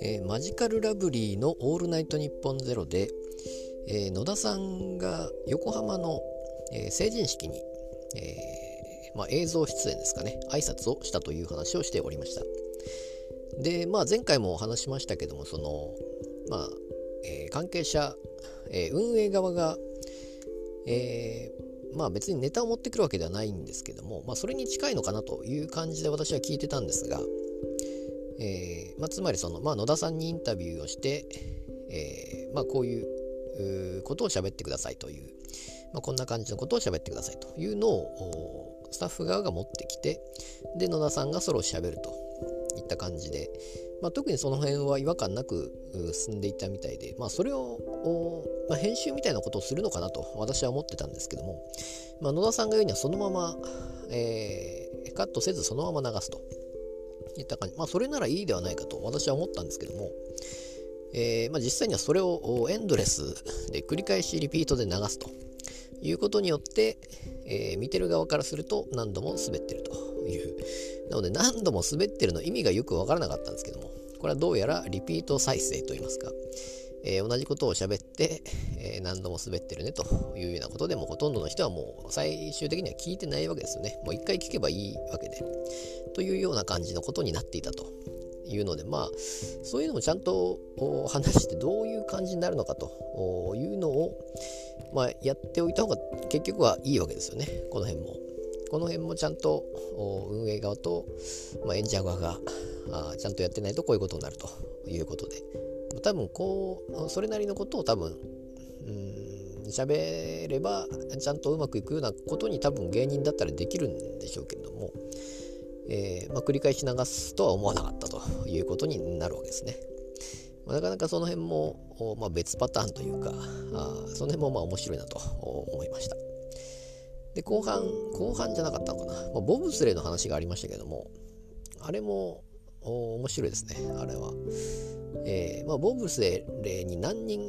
えー、マジカルラブリーの「オールナイトニッポンゼロで、えー、野田さんが横浜の、えー、成人式に、えまあ、映像出演ですかね挨拶をしたという話をしておりました。でまあ前回もお話しましたけどもそのまあ、え関係者、え運営側が、えまあ別にネタを持ってくるわけではないんですけども、まあ、それに近いのかなという感じで私は聞いてたんですが、えーまあ、つまりその、まあ、野田さんにインタビューをして、えーまあ、こういうことを喋ってくださいという、まあ、こんな感じのことを喋ってくださいというのをスタッフ側が持ってきてで野田さんがそれを喋ると。いった感じで、まあ、特にその辺は違和感なく進んでいったみたいで、まあ、それを、まあ、編集みたいなことをするのかなと私は思ってたんですけども、まあ、野田さんが言うにはそのまま、えー、カットせずそのまま流すと。いった感じ。まあ、それならいいではないかと私は思ったんですけども、えー、まあ、実際にはそれをエンドレスで繰り返しリピートで流すということによって、えー、見てる側からすると何度も滑ってるという。なので何度も滑ってるの意味がよくわからなかったんですけども、これはどうやらリピート再生といいますか、えー、同じことを喋って、えー、何度も滑ってるねというようなことでもほとんどの人はもう最終的には聞いてないわけですよね。もう一回聞けばいいわけで。というような感じのことになっていたというのでまあそういうのもちゃんと話してどういう感じになるのかというのを、まあ、やっておいた方が結局はいいわけですよねこの辺も。この辺もちゃんと運営側と、まあ、演者側があちゃんとやってないとこういうことになるということで多分こうそれなりのことを多分喋ればちゃんとうまくいくようなことに多分芸人だったらできるんでしょうけれども、えー、まあ、繰り返し流すとは思わなかったということになるわけですね。まあ、なかなかその辺も、まあ、別パターンというかあその辺もまあ面白いなと思いました。で後半後半じゃなかったのかな、まあ、ボブスレーの話がありましたけどもあれも面白いですねあれは。えーまあ、ボブスレーに何人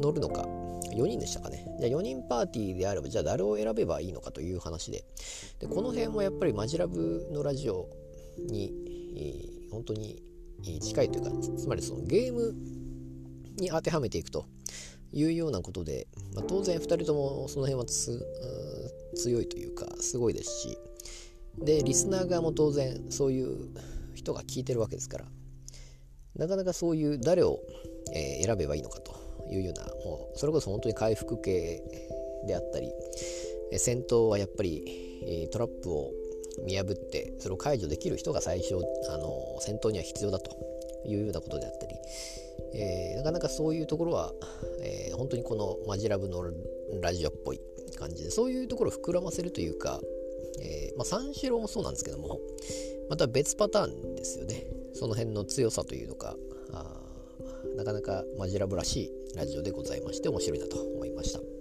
乗るのか4人でしたかね。じゃあ4人パーティーであれば、じゃあ誰を選べばいいのかという話で。でこの辺もやっぱりマジラブのラジオに、えー、本当に近いというか、つまりそのゲームに当てはめていくというようなことで、まあ、当然2人ともその辺は強いというか、すごいですし、で、リスナー側も当然そういう人が聞いてるわけですから、なかなかそういう誰を、えー、選べばいいのかというようなもうそれこそ本当に回復系であったり戦闘はやっぱりトラップを見破ってそれを解除できる人が最初あの戦闘には必要だと。いうようなことであったり、えー、なかなかそういうところは、えー、本当にこのマジラブのラジオっぽい感じでそういうところを膨らませるというか、えーまあ、三四郎もそうなんですけどもまた別パターンですよねその辺の強さというのかあなかなかマジラブらしいラジオでございまして面白いなと思いました。